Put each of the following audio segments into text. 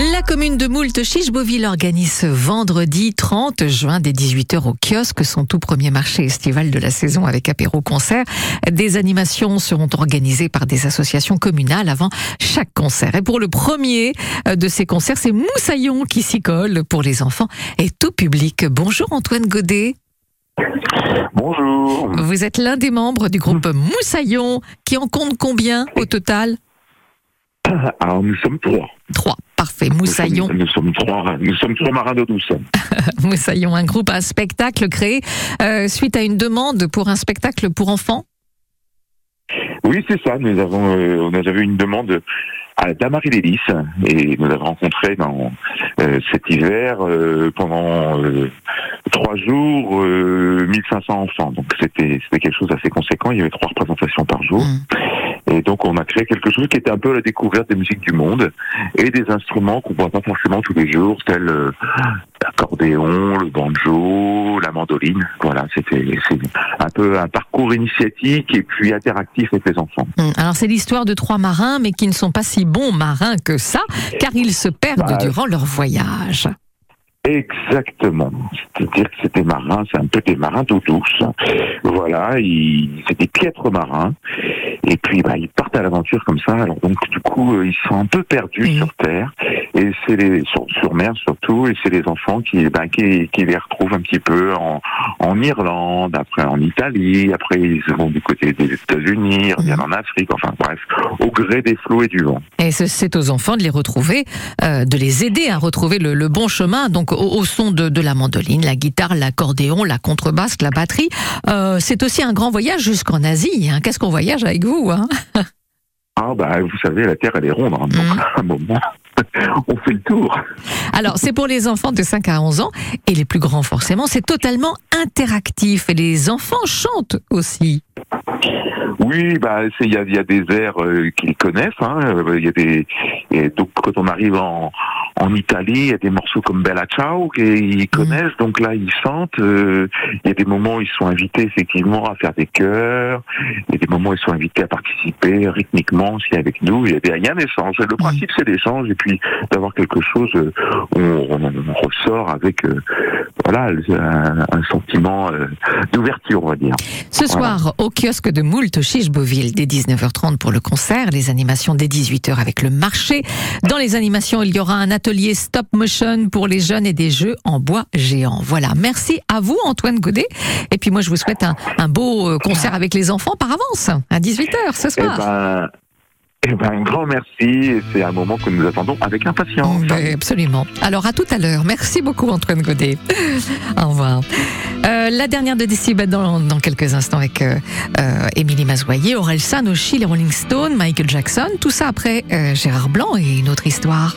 La commune de Moult Chiche-Beauville organise ce vendredi 30 juin dès 18h au kiosque son tout premier marché estival de la saison avec apéro concert. Des animations seront organisées par des associations communales avant chaque concert. Et pour le premier de ces concerts, c'est Moussaillon qui s'y colle pour les enfants et tout public. Bonjour Antoine Godet. Bonjour. Vous êtes l'un des membres du groupe Moussaillon qui en compte combien au total? Alors nous sommes trois. Trois. Parfait. Moussaillon. Nous sommes, nous sommes trois, nous sommes trois marins d'eau douce. Moussaillon, un groupe, un spectacle créé euh, suite à une demande pour un spectacle pour enfants. Oui, c'est ça. Nous avons, euh, on avait une demande à Damary Lélis et nous l'avons rencontré dans euh, cet hiver euh, pendant euh, trois jours, 1500 enfants. Donc c'était c'était quelque chose d'assez conséquent. Il y avait trois représentations par jour. Mmh. Et donc on a créé quelque chose qui était un peu la découverte des musiques du monde et des instruments qu'on voit pas forcément tous les jours, tels l'accordéon, le banjo, la mandoline. Voilà, c'était c'est un peu un parcours initiatique et puis interactif avec les enfants. Mmh. Alors c'est l'histoire de trois marins, mais qui ne sont pas si bons marins que ça, car ils se perdent Bah, durant leur voyage. Exactement. C'est-à-dire que c'était marins, c'est un peu des marins d'eau douce. Voilà, c'est des piètres marins. Et puis, bah, ils partent à l'aventure comme ça. Alors donc, du coup, euh, ils sont un peu perdus Mhm. sur terre et c'est les sur, sur mer surtout. Et c'est les enfants qui, bah, qui, qui les retrouvent un petit peu en, en Irlande, après en Italie, après ils vont du côté des États-Unis, ils reviennent en Afrique. Enfin bref, au gré des flots et du vent. Et ce- c'est aux enfants de les retrouver, euh, de les aider à retrouver le, le bon chemin, donc au, au son de, de la mandoline, la guitare, l'accordéon, la contrebasse, la batterie. Euh, c'est aussi un grand voyage jusqu'en Asie. hein. Qu'est-ce qu'on voyage avec vous hein? Ah bah vous savez, la Terre elle est ronde. hein. donc Mhm. à un moment, on fait le tour. Alors, c'est pour les enfants de 5 à 11 ans, et les plus grands forcément, c'est totalement interactif, et les enfants chantent aussi. Oui, bah il y a, il y a des airs euh, qu'ils connaissent. hein. Euh, y a des et donc quand on arrive en, en Italie, il y a des morceaux comme Bella Ciao qu'ils connaissent. Donc là, ils chantent. euh, Il y a des moments où ils sont invités effectivement à faire des chœurs. Il y a des moments où ils sont invités à participer rythmiquement aussi avec nous. Il y a, des, il y a un échange. Le principe c'est l'échange et puis d'avoir quelque chose. euh, on, on- on ressort avec euh, voilà un, un sentiment euh, d'ouverture, on va dire. Ce Voilà. soir, au kiosque de Moult, Chiche-Beauville, dès 19h30 pour le concert, les animations dès 18h avec le marché. Dans les animations, il y aura un atelier stop motion pour les jeunes et des jeux en bois géant. Voilà, merci à vous Antoine Godet. Et puis moi, je vous souhaite un, un beau euh, concert avec les enfants par avance, à 18h ce Eh soir. ben, eh ben, un grand merci. C'est un moment que nous attendons avec impatience. Oui, absolument. Alors à tout à l'heure. Merci beaucoup Antoine Godet. Au revoir. Euh, la dernière de Décibel dans, dans quelques instants avec euh, Émilie Mazoyer, Aurel San, Oshi, les Rolling Stones, Michael Jackson. Tout ça après euh, Gérard Blanc et une autre histoire.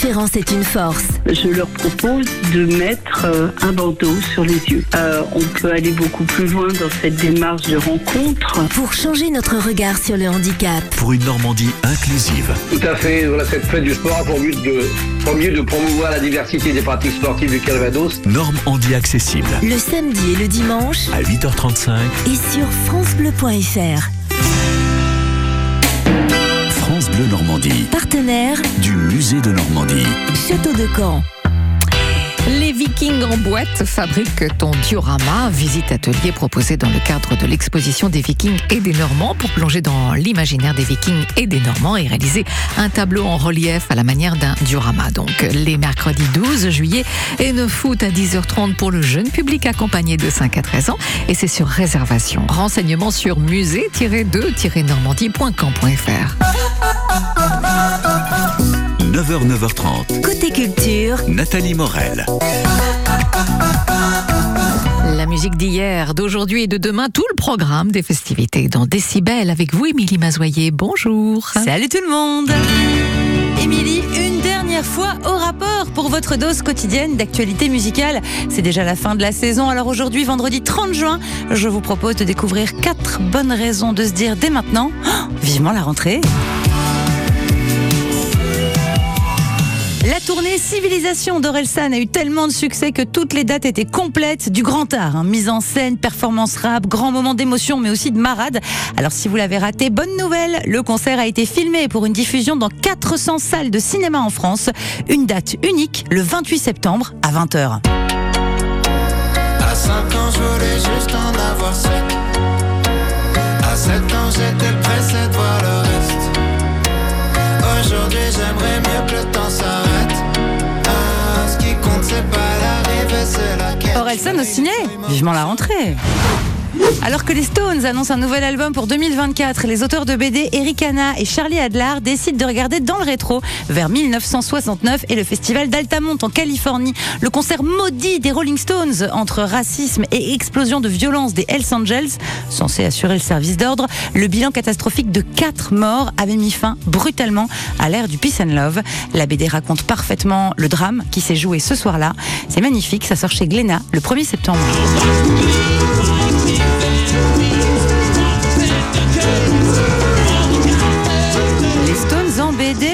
différence est une force. Je leur propose de mettre euh, un bandeau sur les yeux. Euh, on peut aller beaucoup plus loin dans cette démarche de rencontre. Pour changer notre regard sur le handicap. Pour une Normandie inclusive. Tout à fait. Voilà, cette fête du sport a pour but de, premier, de promouvoir la diversité des pratiques sportives du Calvados. Normandie accessible. Le samedi et le dimanche. À 8h35. Et sur FranceBleu.fr. Bleu Normandie. Partenaire du musée de Normandie. Château de Caen. Les Vikings en boîte fabriquent ton diorama, visite atelier proposé dans le cadre de l'exposition des Vikings et des Normands pour plonger dans l'imaginaire des Vikings et des Normands et réaliser un tableau en relief à la manière d'un diorama. Donc les mercredis 12 juillet et 9 août à 10h30 pour le jeune public accompagné de 5 à 13 ans et c'est sur réservation. Renseignements sur musée-2-normandie.camp.fr. 9h, 9h30. Côté culture, Nathalie Morel. La musique d'hier, d'aujourd'hui et de demain, tout le programme des festivités dans Décibel avec vous, Émilie Mazoyer. Bonjour. Salut tout le monde. Émilie, une dernière fois au rapport pour votre dose quotidienne d'actualité musicale. C'est déjà la fin de la saison, alors aujourd'hui, vendredi 30 juin, je vous propose de découvrir quatre bonnes raisons de se dire dès maintenant, oh, vivement la rentrée. La tournée Civilisation d'Orelsan a eu tellement de succès que toutes les dates étaient complètes du grand art. hein. Mise en scène, performance rap, grand moment d'émotion, mais aussi de marade. Alors si vous l'avez raté, bonne nouvelle, le concert a été filmé pour une diffusion dans 400 salles de cinéma en France. Une date unique, le 28 septembre à 20h. À 5 ans, je voulais juste en avoir 7. À 7 ans, j'étais le reste. Aujourd'hui, j'aimerais le temps. Orelsan au ciné, vivement la rentrée. Alors que les Stones annoncent un nouvel album pour 2024, les auteurs de BD Eric Hanna et Charlie Adler décident de regarder dans le rétro vers 1969 et le festival d'Altamont en Californie. Le concert maudit des Rolling Stones entre racisme et explosion de violence des Hells Angels, censé assurer le service d'ordre. Le bilan catastrophique de 4 morts avait mis fin brutalement à l'ère du Peace and Love. La BD raconte parfaitement le drame qui s'est joué ce soir-là. C'est magnifique, ça sort chez Glénat le 1er septembre. Les Stones en BD,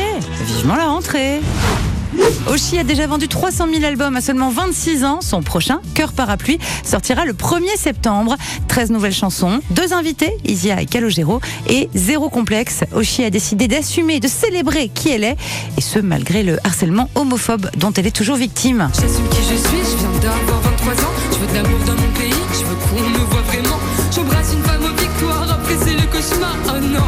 vivement la rentrée. Oshi a déjà vendu 300 000 albums à seulement 26 ans. Son prochain, Cœur Parapluie, sortira le 1er septembre. 13 nouvelles chansons, deux invités, Isia et Calogero, et zéro complexe. Oshi a décidé d'assumer, de célébrer qui elle est, et ce malgré le harcèlement homophobe dont elle est toujours victime. J'assume qui je suis, je viens d'avoir 23 ans. Je veux de l'amour dans mon pays, qu'on me voit vraiment. J'embrasse une femme aux victoires, après le cauchemar. Oh non,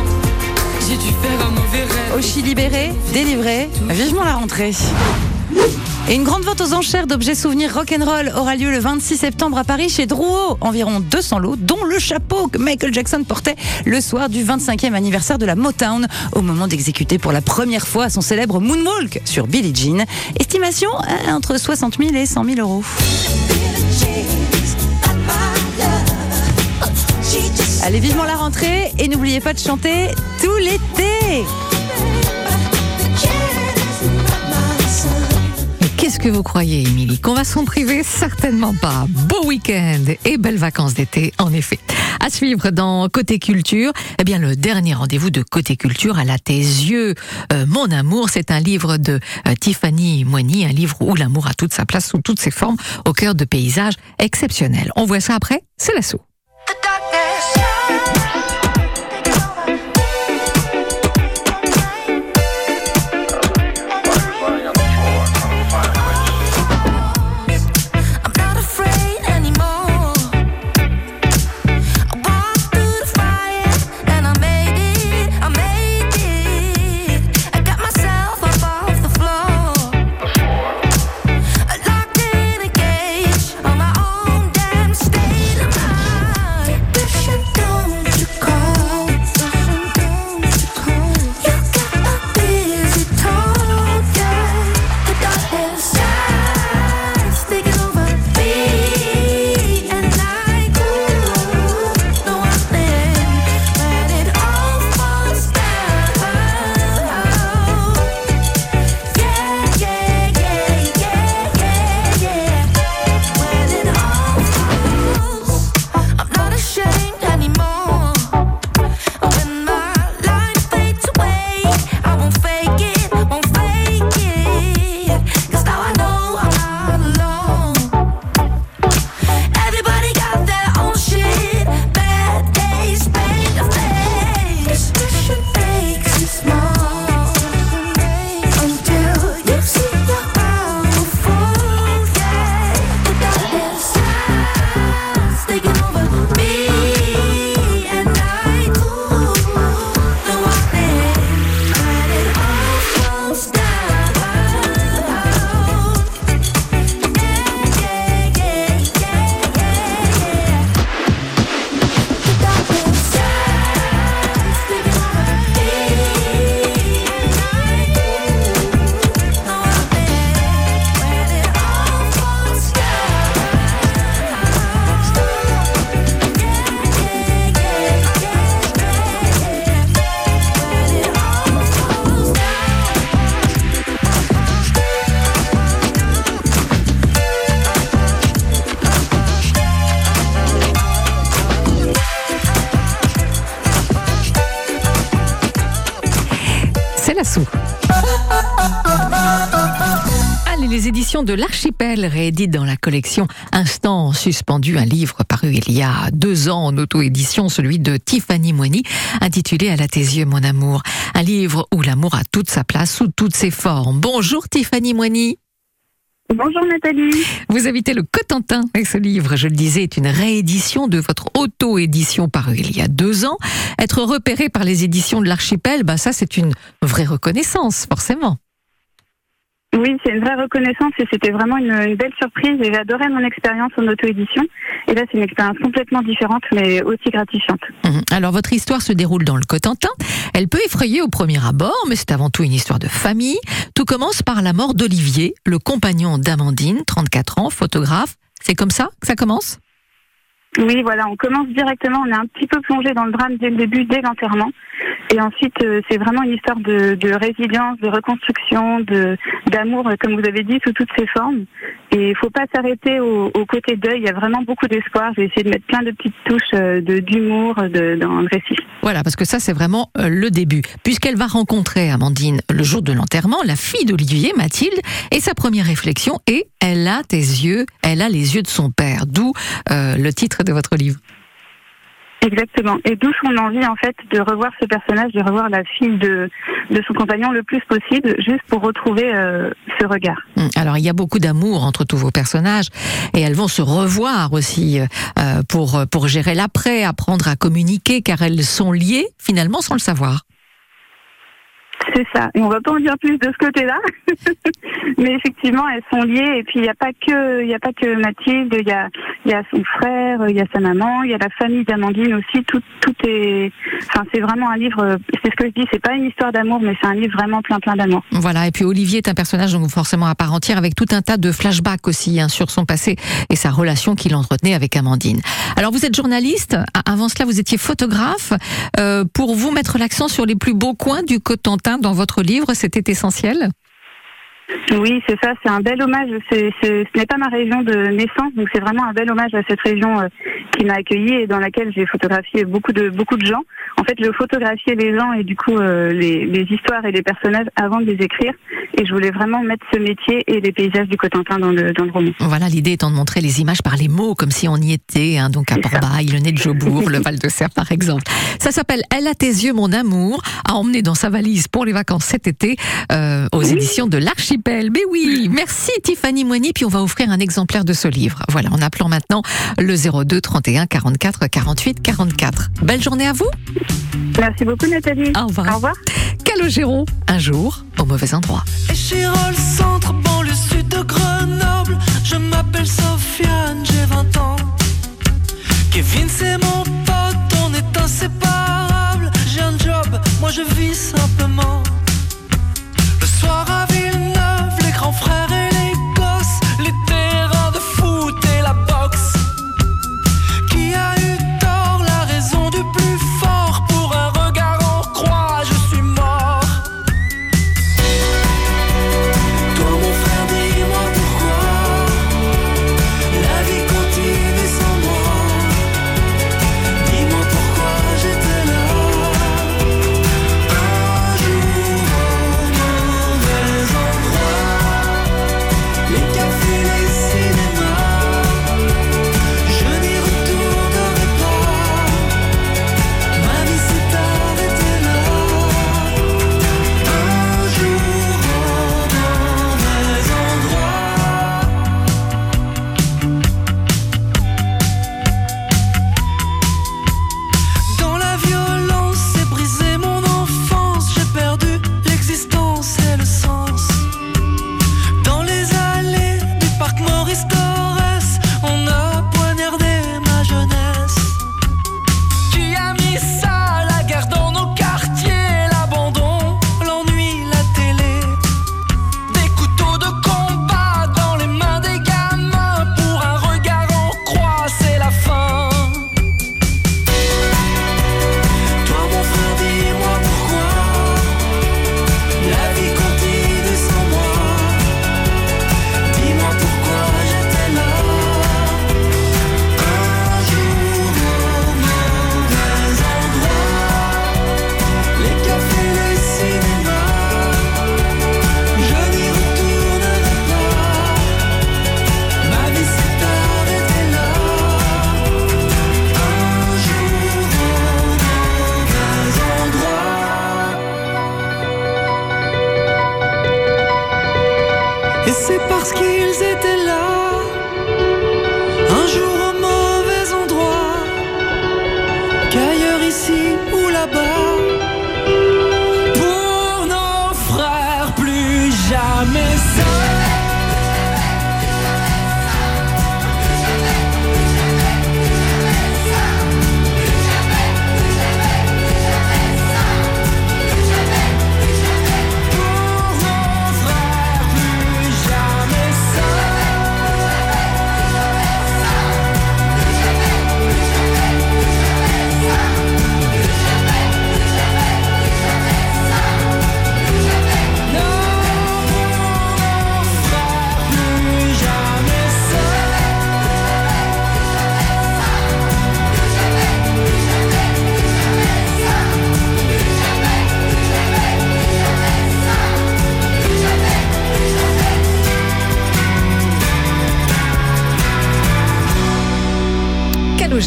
j'ai dû faire un mauvais rêve. Oshi libéré, délivré, vivement la rentrée. Et une grande vente aux enchères d'objets souvenirs rock'n'roll aura lieu le 26 septembre à Paris chez Drouot. Environ 200 lots, dont le chapeau que Michael Jackson portait le soir du 25e anniversaire de la Motown, au moment d'exécuter pour la première fois son célèbre Moonwalk sur Billie Jean. Estimation euh, entre 60 000 et 100 000 euros. Allez vivement la rentrée et n'oubliez pas de chanter tout l'été. Mais qu'est-ce que vous croyez, Émilie Qu'on va s'en priver? Certainement pas. Beau week-end et belles vacances d'été, en effet. À suivre dans Côté Culture, eh bien le dernier rendez-vous de Côté Culture, à tes yeux, euh, mon amour, c'est un livre de euh, Tiffany Moigny, un livre où l'amour a toute sa place sous toutes ses formes, au cœur de paysages exceptionnels. On voit ça après, c'est l'assaut. Bye. Allez, les éditions de l'Archipel rééditent dans la collection Instant suspendu un livre paru il y a deux ans en auto-édition, celui de Tiffany Moigny, intitulé À la tes yeux, mon amour. Un livre où l'amour a toute sa place sous toutes ses formes. Bonjour Tiffany Moigny. Bonjour Nathalie. Vous habitez le Cotentin et ce livre, je le disais, est une réédition de votre auto-édition parue il y a deux ans. Être repéré par les éditions de l'Archipel, bah ça c'est une vraie reconnaissance, forcément. Oui, c'est une vraie reconnaissance et c'était vraiment une, belle surprise et j'ai adoré mon expérience en auto-édition. Et là, c'est une expérience complètement différente mais aussi gratifiante. Mhm. Alors votre histoire se déroule dans le Cotentin. Elle peut effrayer au premier abord, mais c'est avant tout une histoire de famille. Tout commence par la mort d'Olivier, le compagnon d'Amandine, 34 ans, photographe. C'est comme ça que ça commence? Oui, voilà, on commence directement, on est un petit peu plongé dans le drame dès le début, dès l'enterrement. Et ensuite, euh, c'est vraiment une histoire de, résilience, de reconstruction, de d'amour, euh, comme vous avez dit, sous toutes ses formes. Et il faut pas s'arrêter au, au côté deuil. Il y a vraiment beaucoup d'espoir. J'ai essayé de mettre plein de petites touches euh, de d'humour dans le récit. Voilà, parce que ça c'est vraiment le début. Puisqu'elle va rencontrer Amandine le jour de l'enterrement, la fille d'Olivier, Mathilde, et sa première réflexion est « Elle a tes yeux, elle a les yeux de son père », d'où le titre de votre livre. Exactement. Et d'où son envie, en fait, de revoir ce personnage, de revoir la fille de, de son compagnon le plus possible, juste pour retrouver euh, ce regard. Hum, Alors il y a beaucoup d'amour entre tous vos personnages et elles vont se revoir aussi euh, pour, pour gérer l'après, apprendre à communiquer car elles sont liées finalement sans le savoir. C'est ça. Et on va pas en dire plus de ce côté-là. Mais effectivement, elles sont liées. Et puis, il n'y a pas que, il a pas que Mathilde. Il y a, y a son frère, il y a sa maman, il y a la famille d'Amandine aussi. Tout, tout est, enfin, c'est vraiment un livre, c'est ce que je dis, c'est pas une histoire d'amour, mais c'est un livre vraiment plein, plein d'amour. Voilà, et puis Olivier est un personnage donc forcément à part entière avec tout un tas de flashbacks aussi hein, sur son passé et sa relation qu'il entretenait avec Amandine. Alors vous êtes journaliste, avant cela vous étiez photographe. Euh, pour vous mettre l'accent sur les plus beaux coins du Cotentin dans votre livre, c'était essentiel? Oui, c'est ça, c'est un bel hommage. C'est, c'est- ce n'est pas ma région de naissance, donc c'est vraiment un bel hommage à cette région euh, qui m'a accueillie et dans laquelle j'ai photographié beaucoup de beaucoup de gens. En fait, je photographiais les gens et du coup euh, les, les histoires et les personnages avant de les écrire. Et je voulais vraiment mettre ce métier et les paysages du Cotentin dans le dans le roman. Voilà, l'idée étant de montrer les images par les mots, comme si on y était, hein, donc à Port-Bail, le nez de Jobourg, le Val de Serre par exemple. Ça s'appelle Elle a tes yeux, mon amour, à emmener dans sa valise pour les vacances cet été, euh, aux éditions de l'Archipel. Mais oui, merci Tiffany Moigny, puis on va offrir un exemplaire de ce livre. Voilà, en appelant maintenant le 02 31 44 48 44. Belle journée à vous. Merci beaucoup Nathalie. Au revoir. Au revoir. Calogero, un jour au mauvais endroit. Échirol, centre, banlieue sud de Grenoble. Je m'appelle Sofiane, j'ai 20 ans. Kevin, c'est mon pote, on est inséparables. J'ai un job, moi je vis simplement. Le soir à plus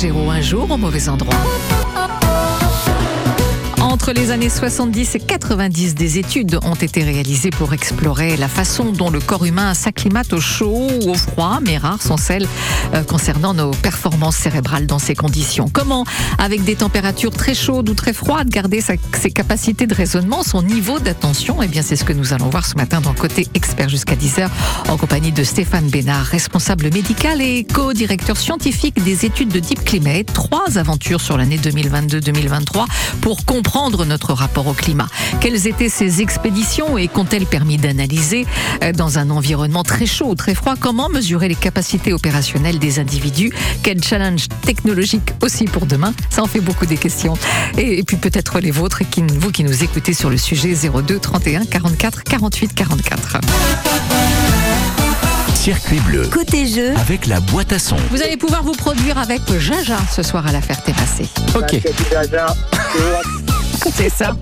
Un jour au mauvais endroit. Entre les années 70 et 90, des études ont été réalisées pour explorer la façon dont le corps humain s'acclimate au chaud ou au froid, mais rares sont celles euh, concernant nos performances cérébrales dans ces conditions. Comment, avec des températures très chaudes ou très froides, garder sa- ses capacités de raisonnement, son niveau d'attention? Eh bien, c'est ce que nous allons voir ce matin dans Côté Expert jusqu'à 10h, en compagnie de Stéphane Bénard, responsable médical et co-directeur scientifique des études de Deep Climate. Trois aventures sur l'année 2022-2023 pour comprendre notre rapport au climat. Quelles étaient ces expéditions et qu'ont-elles permis d'analyser euh, dans un environnement très chaud ou très froid? Comment mesurer les capacités opérationnelles des individus? Quel challenge technologique aussi pour demain? Ça en fait beaucoup des questions. Et, et puis peut-être les vôtres, qui, vous qui nous écoutez sur le sujet 02 31 44 48 44. Circuit bleu. Côté jeu, Avec la boîte à son. Vous allez pouvoir vous produire avec Jaja ce soir à la Ferté-Massé. Ok, C'est ça.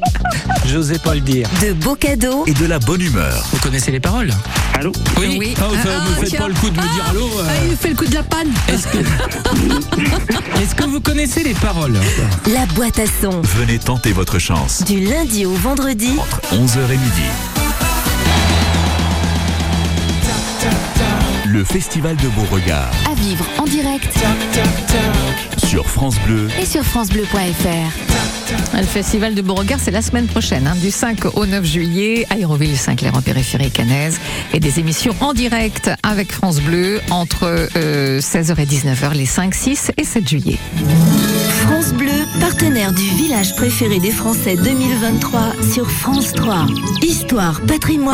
j'osais pas le dire. de beaux cadeaux, Et de la bonne humeur. Vous connaissez les paroles? Allô? Oui. Oui. Ah, enfin, Ah, me faites tiens. pas le coup de me dire allô. euh, Ah, il fait le coup de la panne. Est-ce que... Est-ce que vous connaissez les paroles? La boîte à son. Venez tenter votre chance. Du lundi au vendredi, Entre 11h et midi. Le Festival de Beauregard À vivre en direct sur France Bleu. et sur FranceBleu.fr. Le festival de Beauregard, c'est la semaine prochaine, hein, du 5 au 9 juillet, à Aéroville Saint-Clair en périphérie cannaise, et des émissions en direct avec France Bleu entre euh, 16h et 19h les 5, 6 et 7 juillet. France Bleu, partenaire du village préféré des Français 2023 sur France 3. Histoire, patrimoine.